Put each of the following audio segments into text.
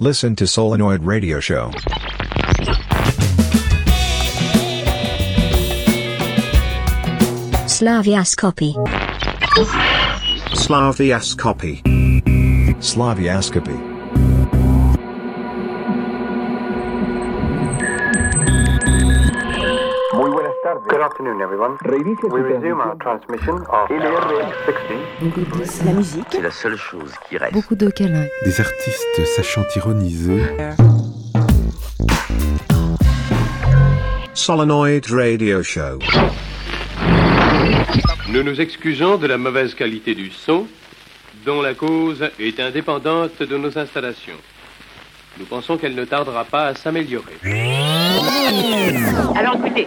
Listen to Solenoid Radio Show. Slavias copy. Slavias copy. Slavias copy. Afternoon, everyone. We su resume our transmission of LRX60. Beaucoup de la musique, C'est la seule chose qui reste. beaucoup de câlins. Des artistes sachant ironiser, Solenoid Radio Show. Nous nous excusons de la mauvaise qualité du son, dont la cause est indépendante de nos installations. Nous pensons qu'elle ne tardera pas à s'améliorer. Alors écoutez,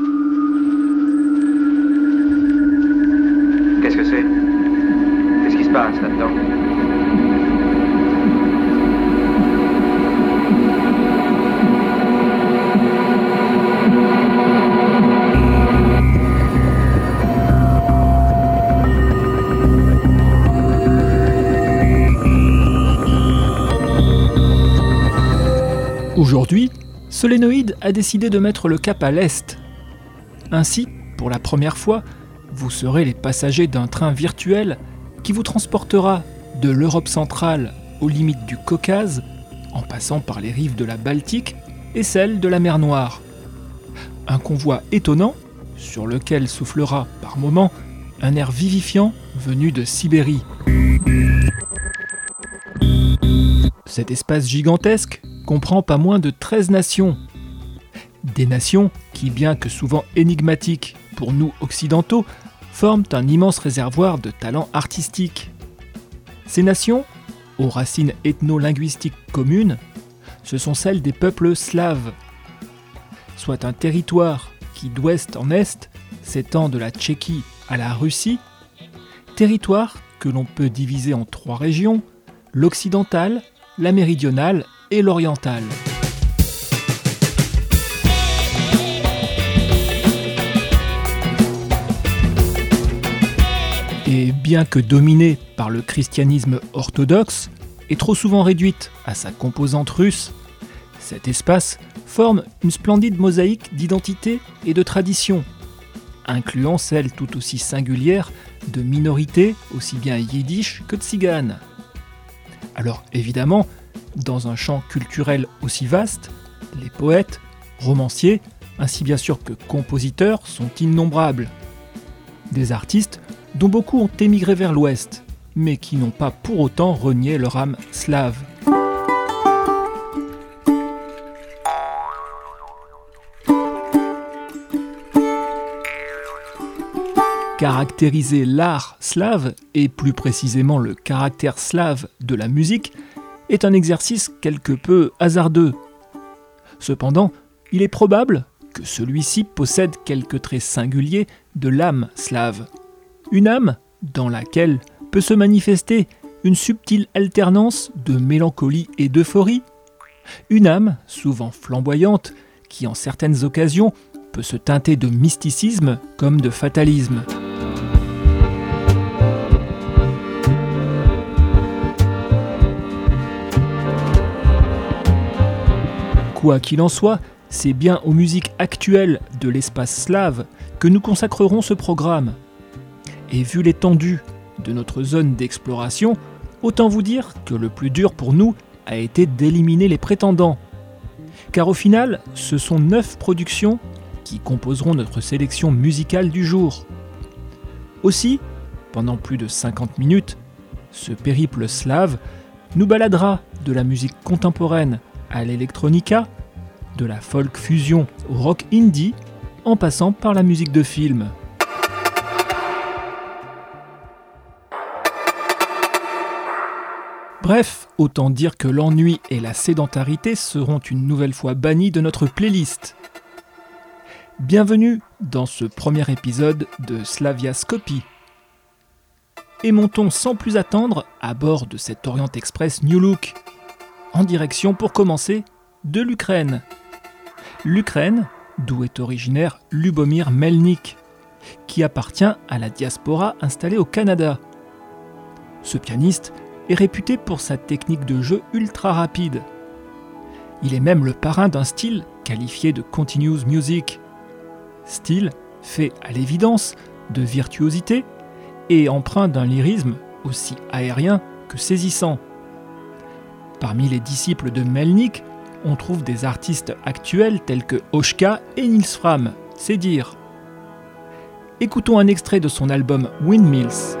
Solénoïde a décidé de mettre le cap à l'Est. Ainsi, pour la première fois, vous serez les passagers d'un train virtuel qui vous transportera de l'Europe centrale aux limites du Caucase, en passant par les rives de la Baltique et celles de la mer Noire. Un convoi étonnant, sur lequel soufflera par moments un air vivifiant venu de Sibérie. Cet espace gigantesque comprend pas moins de 13 nations. Des nations qui, bien que souvent énigmatiques pour nous occidentaux, forment un immense réservoir de talents artistiques. Ces nations, aux racines ethno-linguistiques communes, ce sont celles des peuples slaves, soit un territoire qui d'ouest en est s'étend de la Tchéquie à la Russie, territoire que l'on peut diviser en trois régions, l'occidentale, la méridionale et l'orientale. Et bien que dominée par le christianisme orthodoxe et trop souvent réduite à sa composante russe, cet espace forme une splendide mosaïque d'identité et de traditions, incluant celle tout aussi singulière de minorités aussi bien yiddish que tziganes. Alors évidemment, dans un champ culturel aussi vaste, les poètes, romanciers, ainsi bien sûr que compositeurs sont innombrables. Des artistes dont beaucoup ont émigré vers l'ouest, mais qui n'ont pas pour autant renié leur âme slave. Caractériser l'art slave, et plus précisément le caractère slave de la musique, est un exercice quelque peu hasardeux. Cependant, il est probable que celui-ci possède quelques traits singuliers de l'âme slave. Une âme dans laquelle peut se manifester une subtile alternance de mélancolie et d'euphorie. Une âme souvent flamboyante qui en certaines occasions peut se teinter de mysticisme comme de fatalisme. Quoi qu'il en soit, c'est bien aux musiques actuelles de l'espace slave que nous consacrerons ce programme. Et vu l'étendue de notre zone d'exploration, autant vous dire que le plus dur pour nous a été d'éliminer les prétendants. Car au final, ce sont neuf productions qui composeront notre sélection musicale du jour. Aussi, pendant plus de 50 minutes, ce périple slave nous baladera de la musique contemporaine à l'électronica, de la folk fusion au rock indie, en passant par la musique de film. Bref, autant dire que l'ennui et la sédentarité seront une nouvelle fois bannis de notre playlist. Bienvenue dans ce premier épisode de Slaviascopie. Et montons sans plus attendre à bord de cet Orient Express New Look, en direction pour commencer de l'Ukraine. L'Ukraine, d'où est originaire Lubomir Melnik, qui appartient à la diaspora installée au Canada. Ce pianiste est réputé pour sa technique de jeu ultra rapide. Il est même le parrain d'un style qualifié de continuous music. Style fait à l'évidence de virtuosité et empreint d'un lyrisme aussi aérien que saisissant. Parmi les disciples de Melnik, on trouve des artistes actuels tels que Oshka et Nils Fram, c'est dire. Écoutons un extrait de son album Windmills.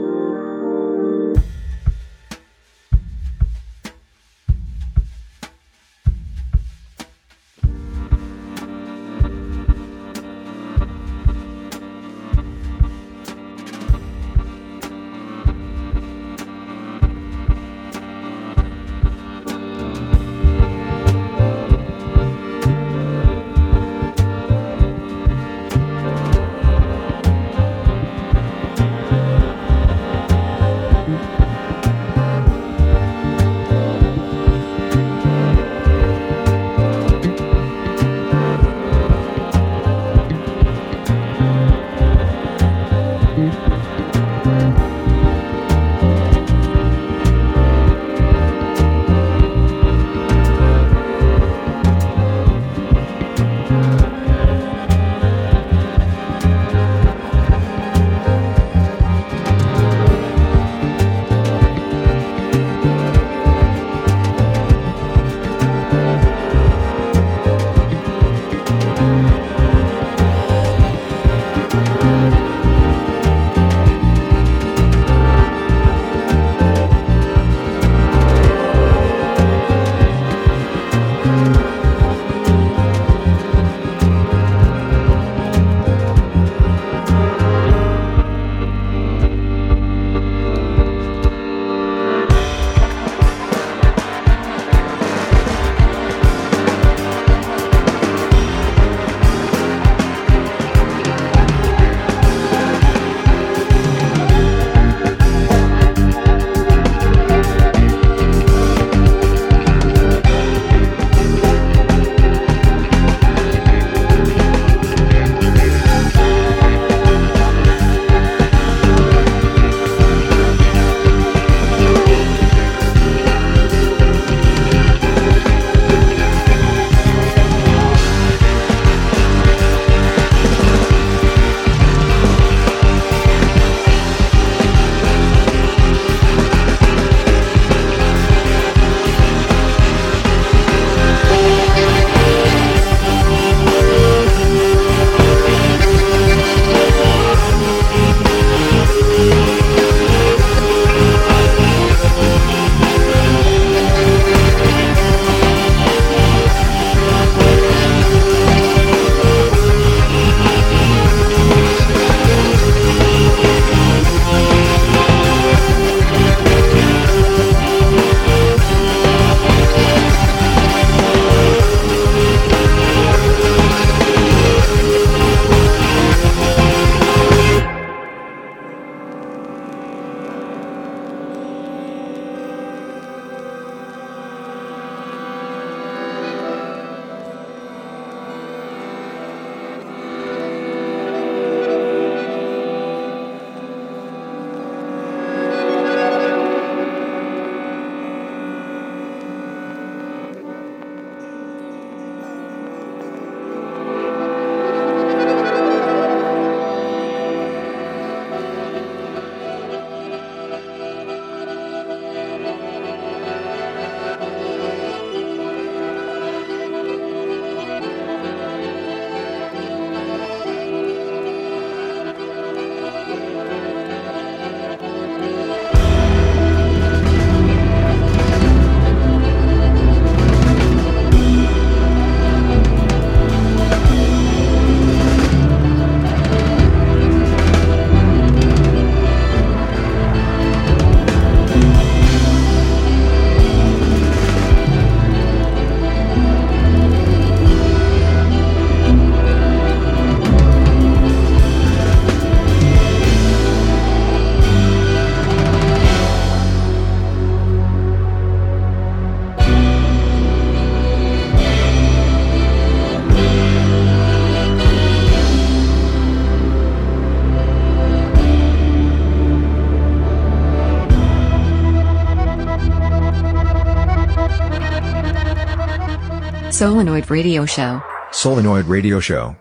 Solenoid Radio Show. Solenoid Radio Show.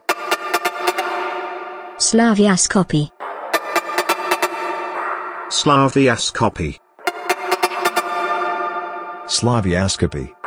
Slaviaskopy. Slaviaskopy. Slaviaskopy.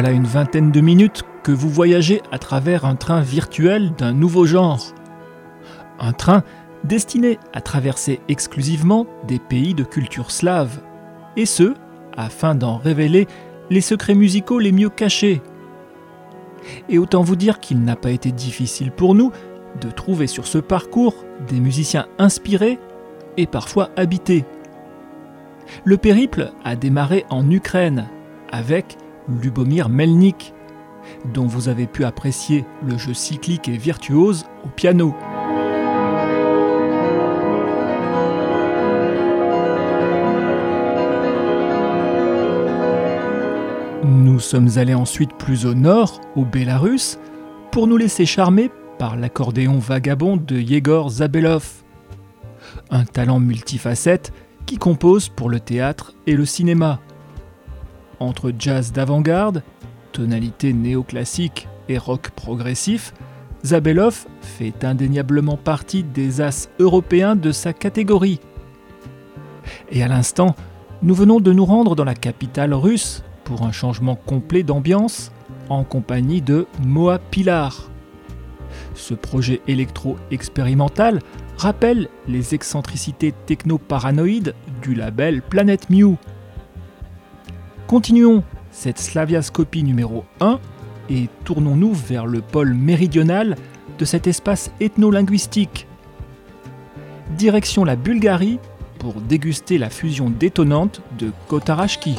Voilà une vingtaine de minutes que vous voyagez à travers un train virtuel d'un nouveau genre. Un train destiné à traverser exclusivement des pays de culture slave, et ce, afin d'en révéler les secrets musicaux les mieux cachés. Et autant vous dire qu'il n'a pas été difficile pour nous de trouver sur ce parcours des musiciens inspirés et parfois habités. Le périple a démarré en Ukraine avec Lubomir Melnik, dont vous avez pu apprécier le jeu cyclique et virtuose au piano. Nous sommes allés ensuite plus au nord, au Bélarus, pour nous laisser charmer par l'accordéon vagabond de Yegor Zabelov. Un talent multifacette qui compose pour le théâtre et le cinéma. Entre jazz d'avant-garde, tonalité néoclassique et rock progressif, Zabelov fait indéniablement partie des as européens de sa catégorie. Et à l'instant, nous venons de nous rendre dans la capitale russe pour un changement complet d'ambiance en compagnie de Moa Pilar. Ce projet électro-expérimental rappelle les excentricités techno-paranoïdes du label Planet Mew. Continuons cette slaviascopie numéro 1 et tournons-nous vers le pôle méridional de cet espace ethno-linguistique. Direction la Bulgarie pour déguster la fusion détonnante de Kotarashki.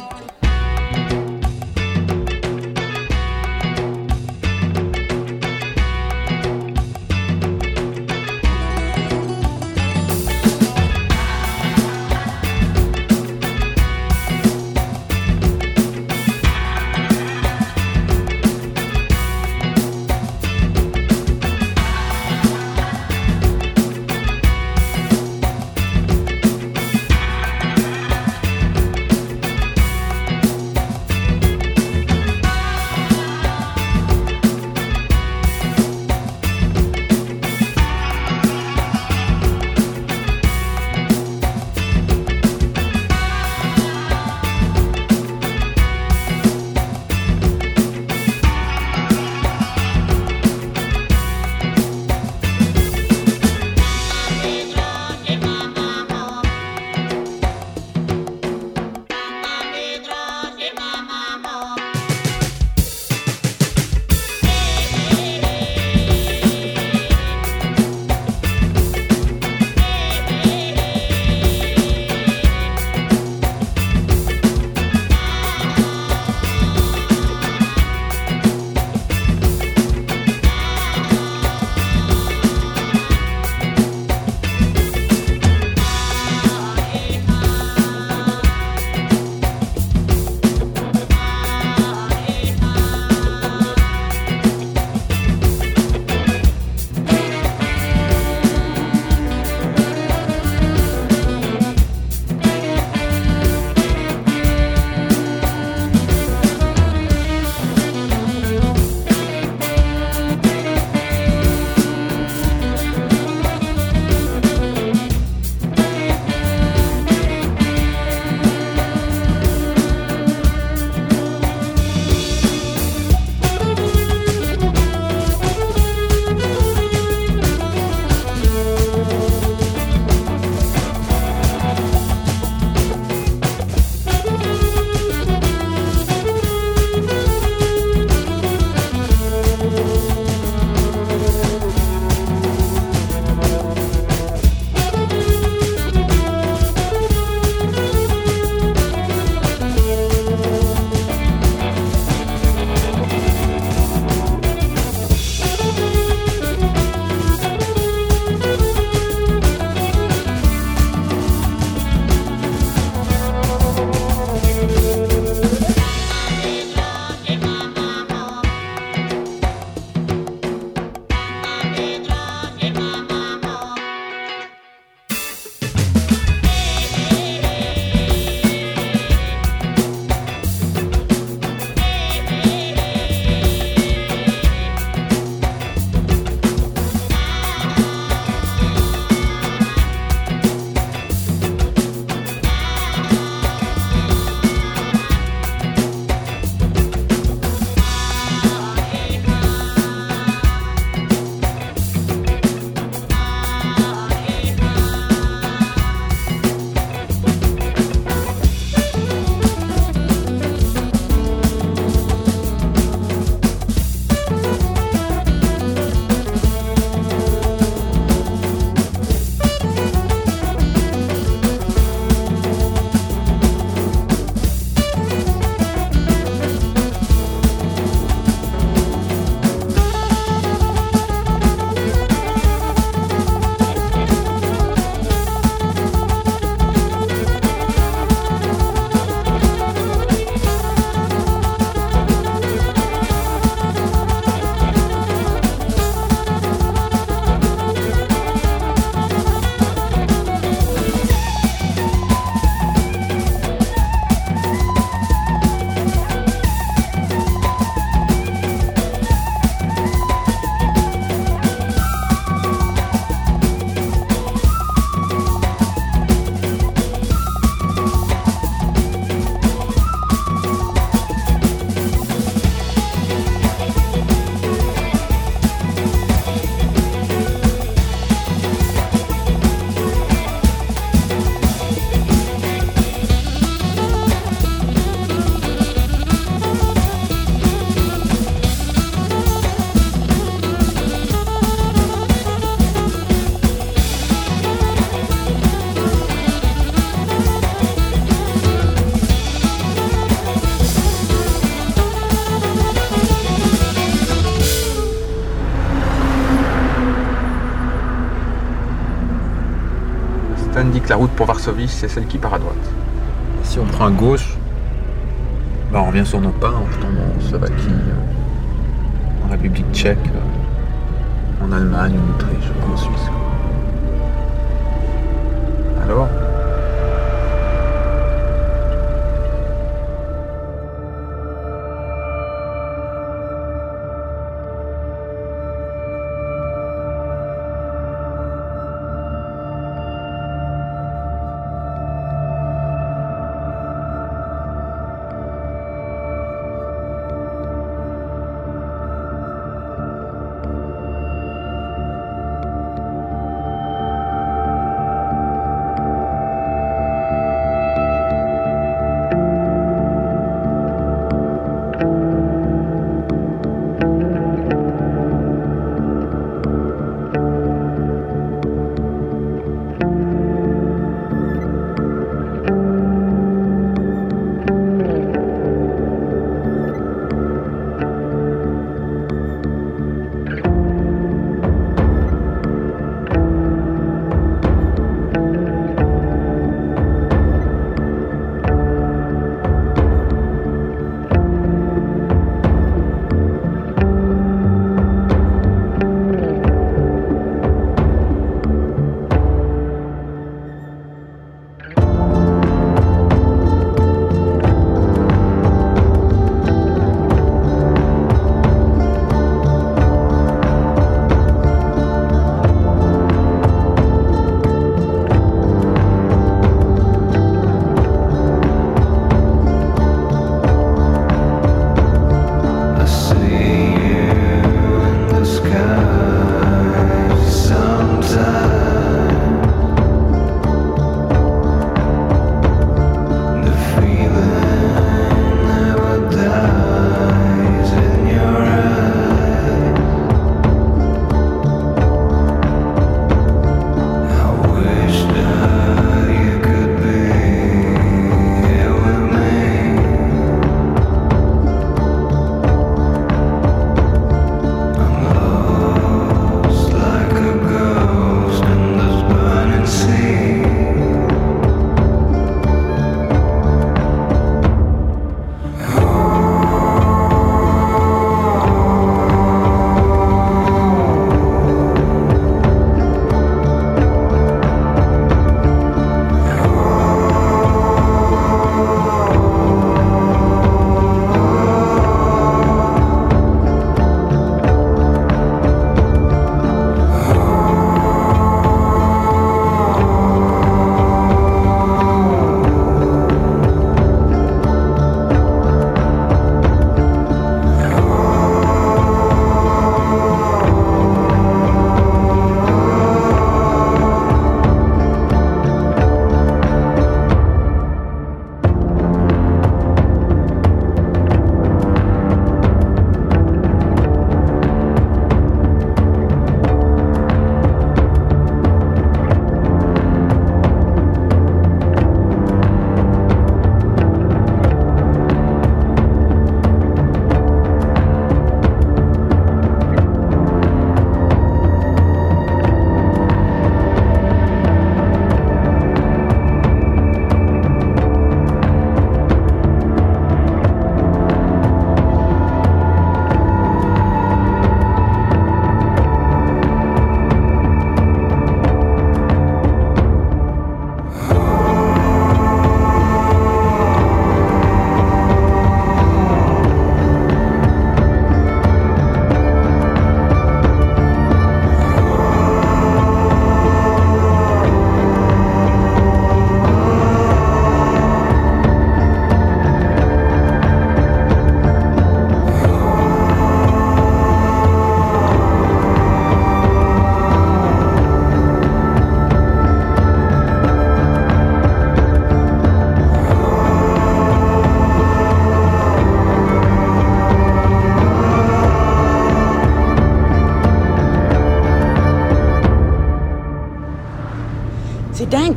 Route pour Varsovie, c'est celle qui part à droite. Si on prend à gauche, bah, on revient sur nos pas, on tombe en Slovaquie, euh, en République tchèque, euh, en Allemagne, en Autriche, en Suisse. Alors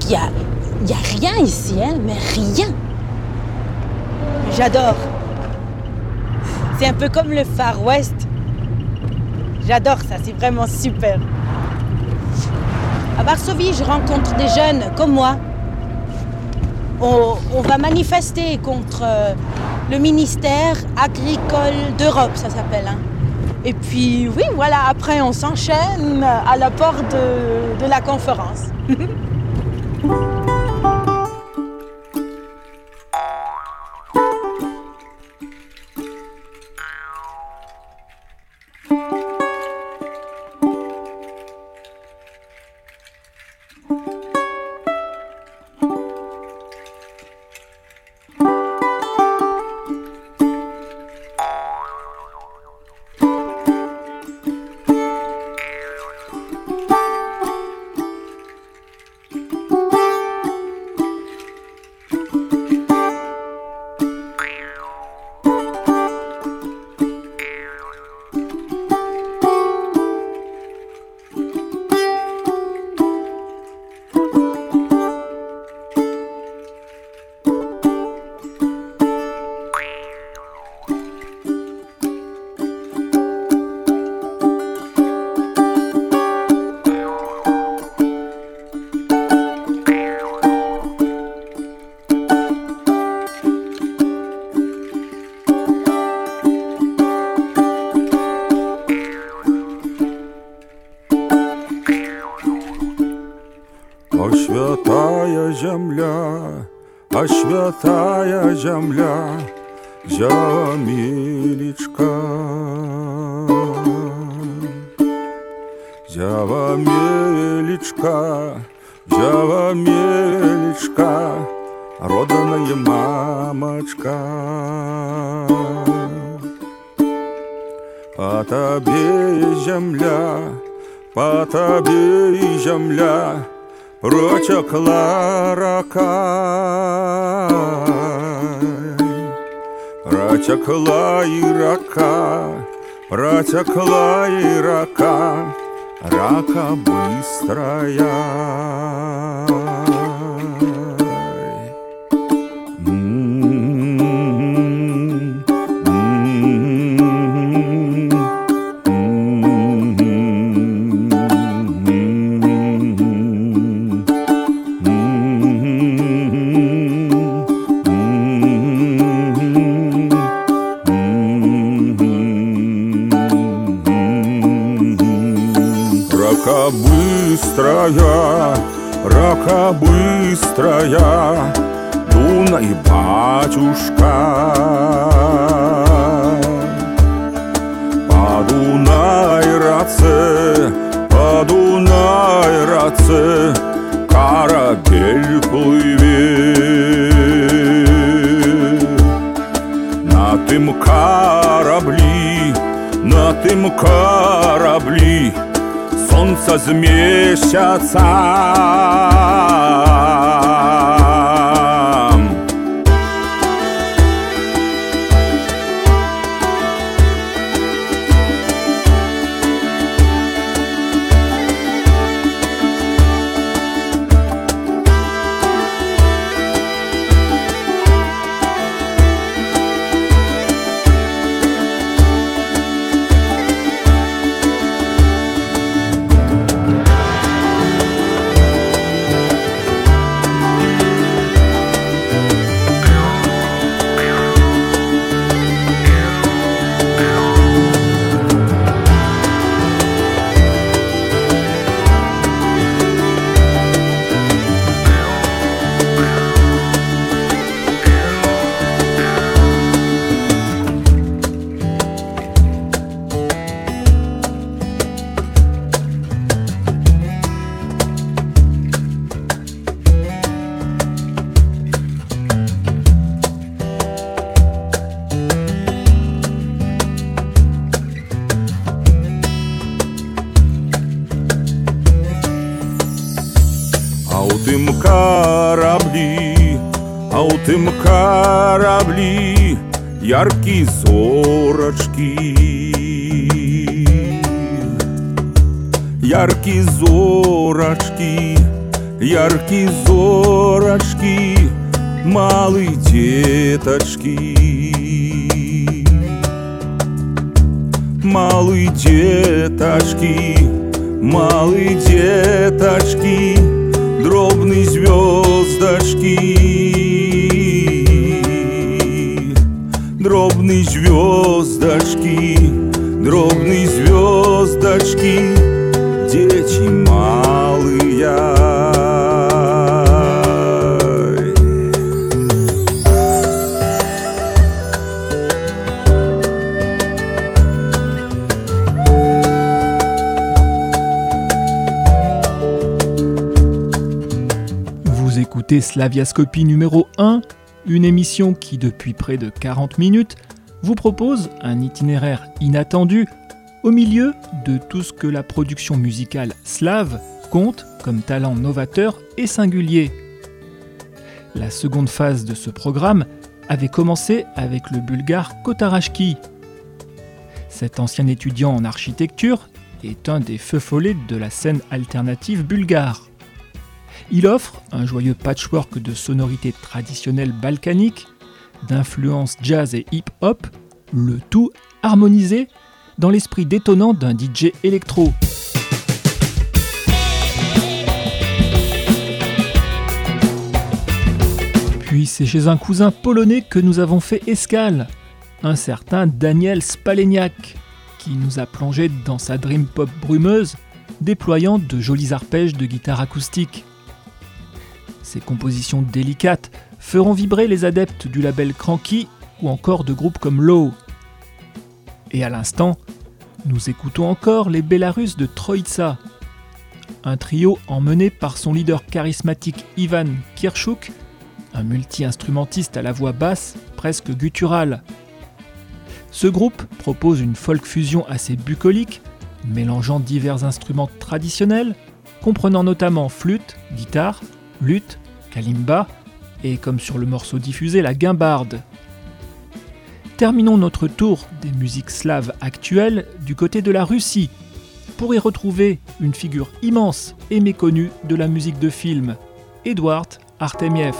dingue, il y a, rien ici, hein, mais rien. J'adore. C'est un peu comme le Far West. J'adore ça, c'est vraiment super. À Varsovie, je rencontre des jeunes comme moi. On, on va manifester contre euh, le ministère agricole d'Europe, ça s'appelle. hein. Et puis, oui, voilà, après, on s'enchaîne à la porte de la conférence. Bye. Земля, Зямилечка. Зява мелечка, зява мелечка, Роданая мамочка. По тебе земля, по тебе земля, Протекла рака, протекла и рака, протекла и рака, рака быстрая. Быстрая, рака быстрая, Дунай, батюшка. По Дунай раце, по Дунай раце, Корабель плывет. На тым кораблі, на тым кораблі солнца с месяца. зорачкі. Яркі зорачкі, яркі зорачкі, малы дзетачкі. Малы дзетачкі, малые деточки, дробные звездочки, дробные звездочки, дробные звездочки, дети малые. Vous écoutez Slaviascopie numéro 1, une émission qui, depuis près de 40 minutes, vous propose un itinéraire inattendu au milieu de tout ce que la production musicale slave compte comme talent novateur et singulier. La seconde phase de ce programme avait commencé avec le bulgare Kotarashki. Cet ancien étudiant en architecture est un des feux follets de la scène alternative bulgare. Il offre un joyeux patchwork de sonorités traditionnelles balkaniques, d'influences jazz et hip-hop, le tout harmonisé dans l'esprit détonnant d'un DJ électro. Puis c'est chez un cousin polonais que nous avons fait escale, un certain Daniel Spaleniak, qui nous a plongé dans sa dream pop brumeuse, déployant de jolis arpèges de guitare acoustique. Ces compositions délicates feront vibrer les adeptes du label Cranky ou encore de groupes comme Low. Et à l'instant, nous écoutons encore les Bélarusses de Troïtsa, un trio emmené par son leader charismatique Ivan Kirchuk, un multi-instrumentiste à la voix basse presque gutturale. Ce groupe propose une folk fusion assez bucolique, mélangeant divers instruments traditionnels, comprenant notamment flûte, guitare, lutte, kalimba et, comme sur le morceau diffusé, la guimbarde. Terminons notre tour des musiques slaves actuelles du côté de la Russie, pour y retrouver une figure immense et méconnue de la musique de film, Edouard Artemiev.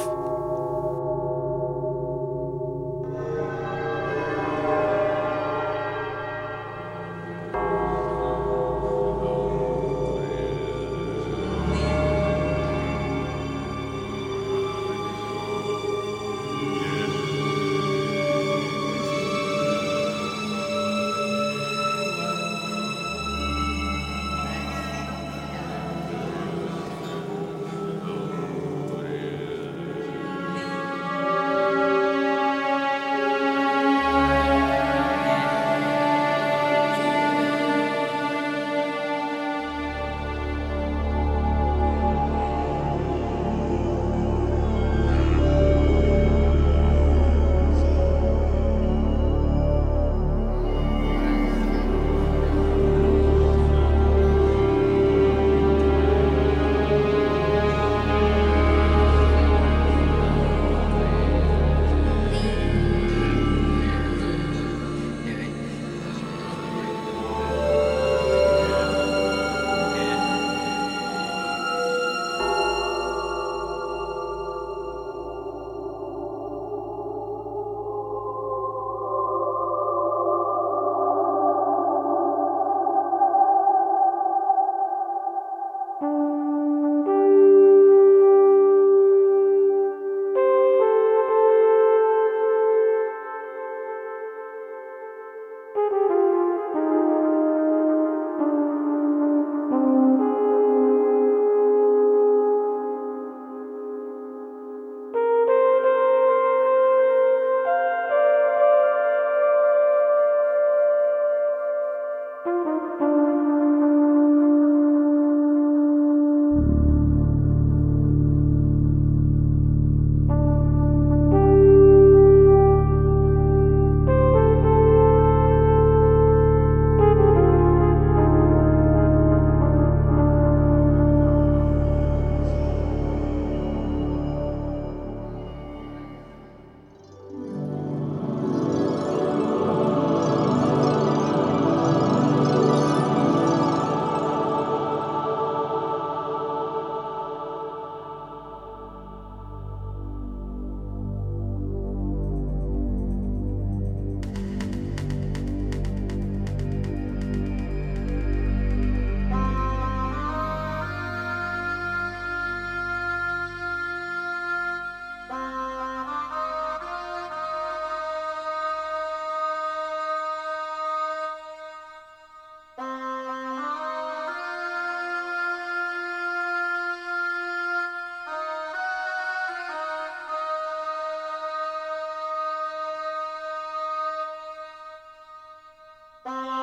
Bye.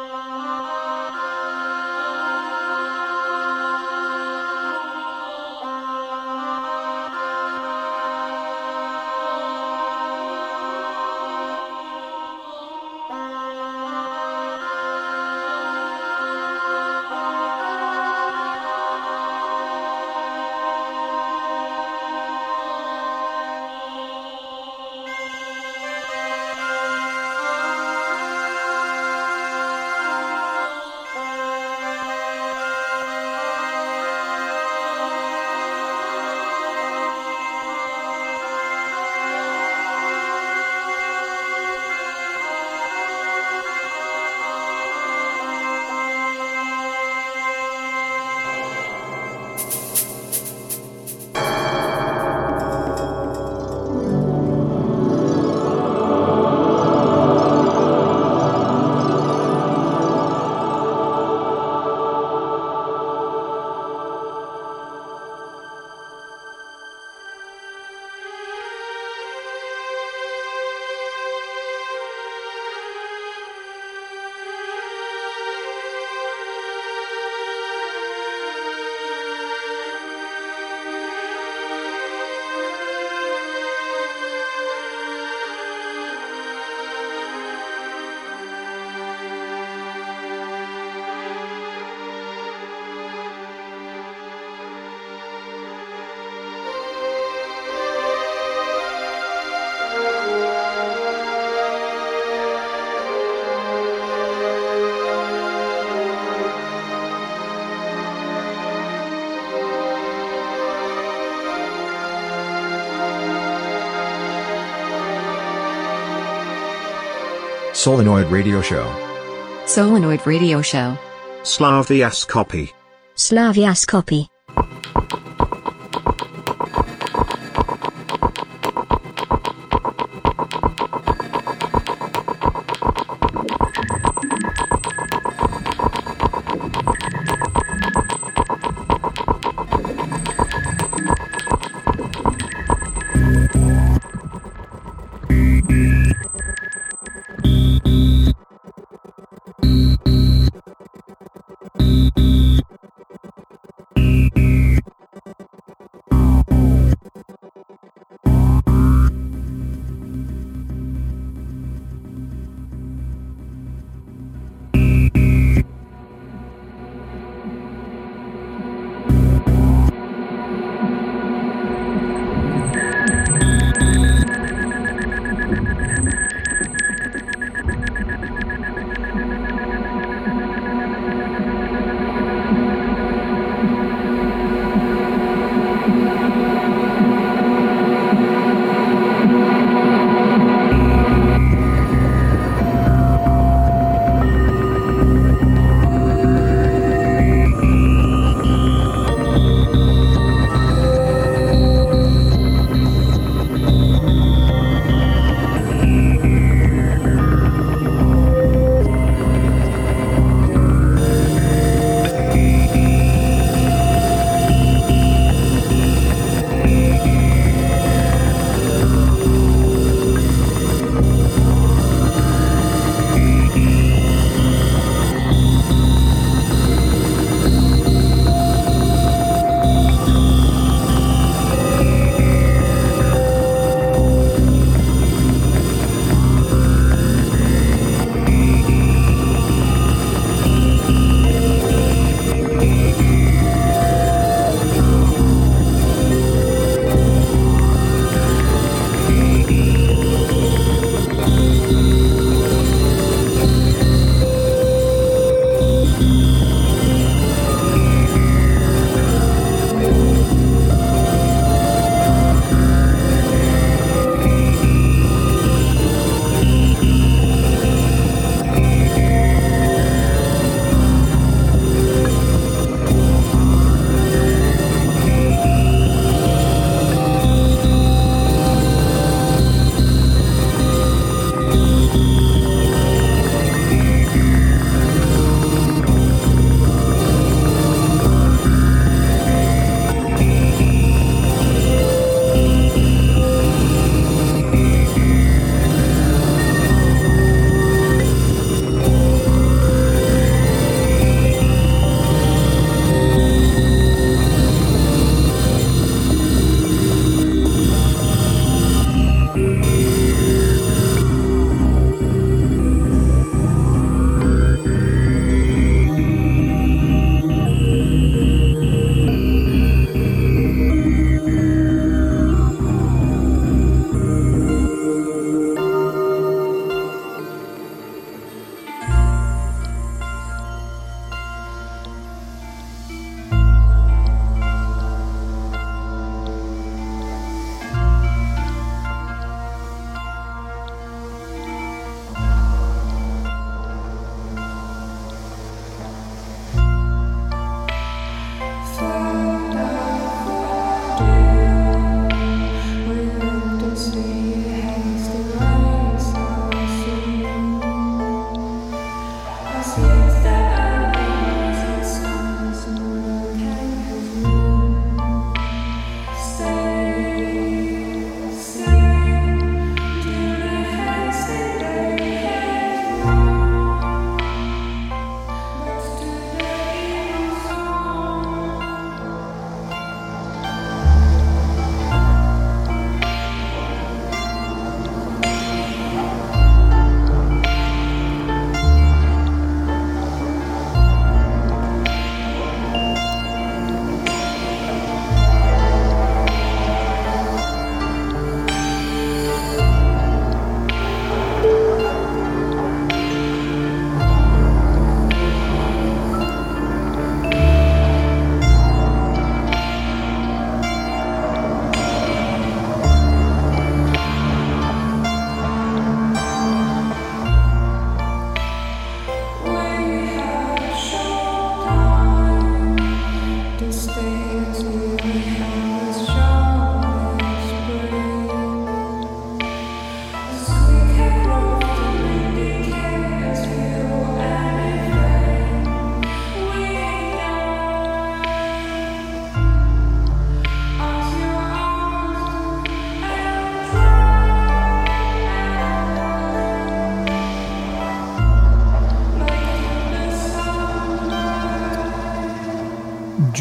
Solenoid Radio Show. Solenoid Radio Show. Slavias copy. Slavias copy.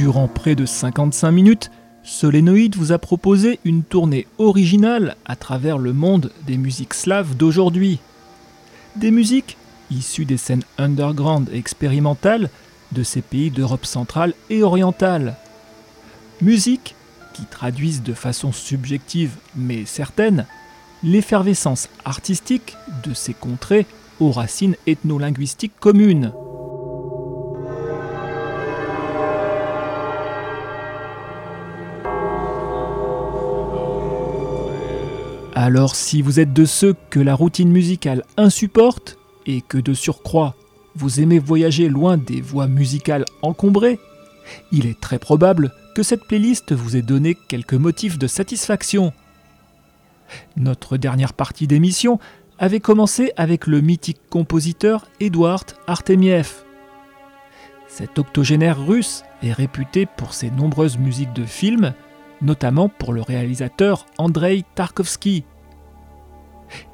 Durant près de 55 minutes, Solénoïde vous a proposé une tournée originale à travers le monde des musiques slaves d'aujourd'hui. Des musiques issues des scènes underground et expérimentales de ces pays d'Europe centrale et orientale. Musiques qui traduisent de façon subjective mais certaine l'effervescence artistique de ces contrées aux racines ethno-linguistiques communes. Alors si vous êtes de ceux que la routine musicale insupporte, et que de surcroît vous aimez voyager loin des voies musicales encombrées, il est très probable que cette playlist vous ait donné quelques motifs de satisfaction. Notre dernière partie d'émission avait commencé avec le mythique compositeur Edouard Artemiev. Cet octogénaire russe est réputé pour ses nombreuses musiques de films, notamment pour le réalisateur Andrei Tarkovsky.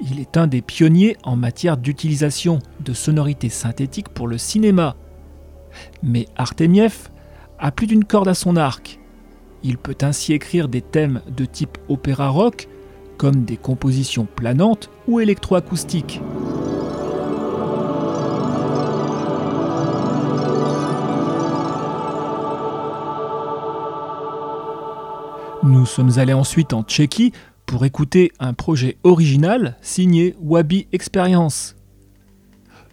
Il est un des pionniers en matière d'utilisation de sonorités synthétiques pour le cinéma. Mais Artemiev a plus d'une corde à son arc. Il peut ainsi écrire des thèmes de type opéra rock, comme des compositions planantes ou électroacoustiques. Nous sommes allés ensuite en Tchéquie pour écouter un projet original signé Wabi Experience.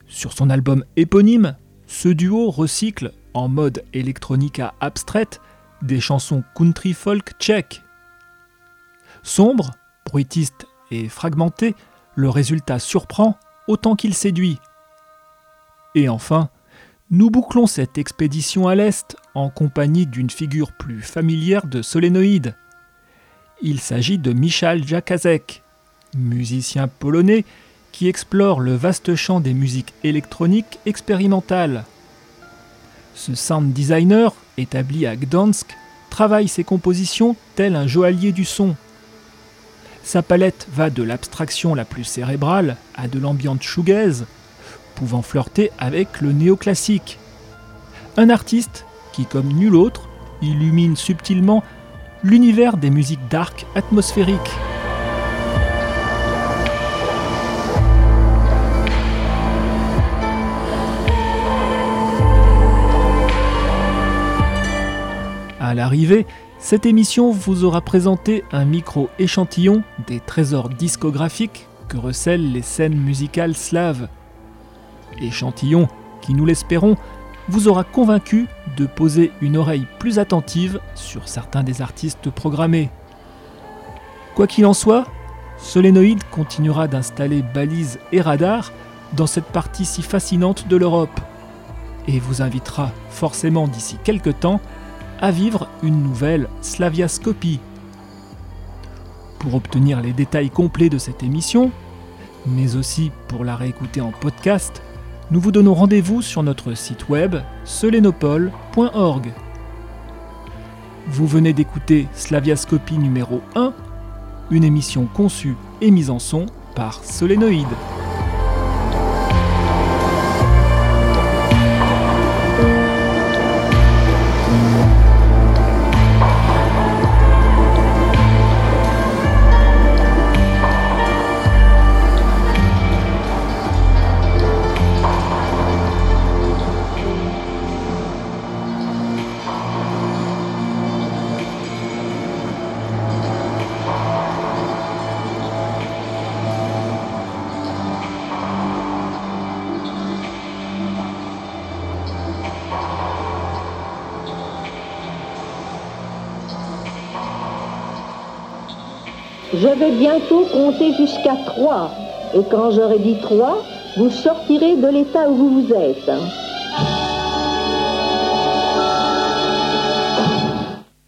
Sur son album éponyme, ce duo recycle en mode electronica abstraite des chansons country folk tchèques. Sombre, bruitiste et fragmenté, le résultat surprend autant qu'il séduit. Et enfin, nous bouclons cette expédition à l'Est en compagnie d'une figure plus familière de Solénoïde. Il s'agit de Michal Jakazek, musicien polonais qui explore le vaste champ des musiques électroniques expérimentales. Ce sound designer, établi à Gdansk, travaille ses compositions tel un joaillier du son. Sa palette va de l'abstraction la plus cérébrale à de l'ambiance shoegaze, pouvant flirter avec le néoclassique. Un artiste qui, comme nul autre, illumine subtilement l'univers des musiques dark atmosphériques. À l'arrivée, cette émission vous aura présenté un micro-échantillon des trésors discographiques que recèlent les scènes musicales slaves. Échantillon qui, nous l'espérons, vous aura convaincu de poser une oreille plus attentive sur certains des artistes programmés. Quoi qu'il en soit, Solénoïde continuera d'installer balises et radars dans cette partie si fascinante de l'Europe et vous invitera forcément d'ici quelques temps à vivre une nouvelle Slaviascopie. Pour obtenir les détails complets de cette émission, mais aussi pour la réécouter en podcast, nous vous donnons rendez-vous sur notre site web solenopole.org. Vous venez d'écouter Slaviascopie numéro 1, une émission conçue et mise en son par Solénoïde. Vais bientôt compter jusqu'à trois. Et quand j'aurai dit trois, vous sortirez de l'état où vous vous êtes.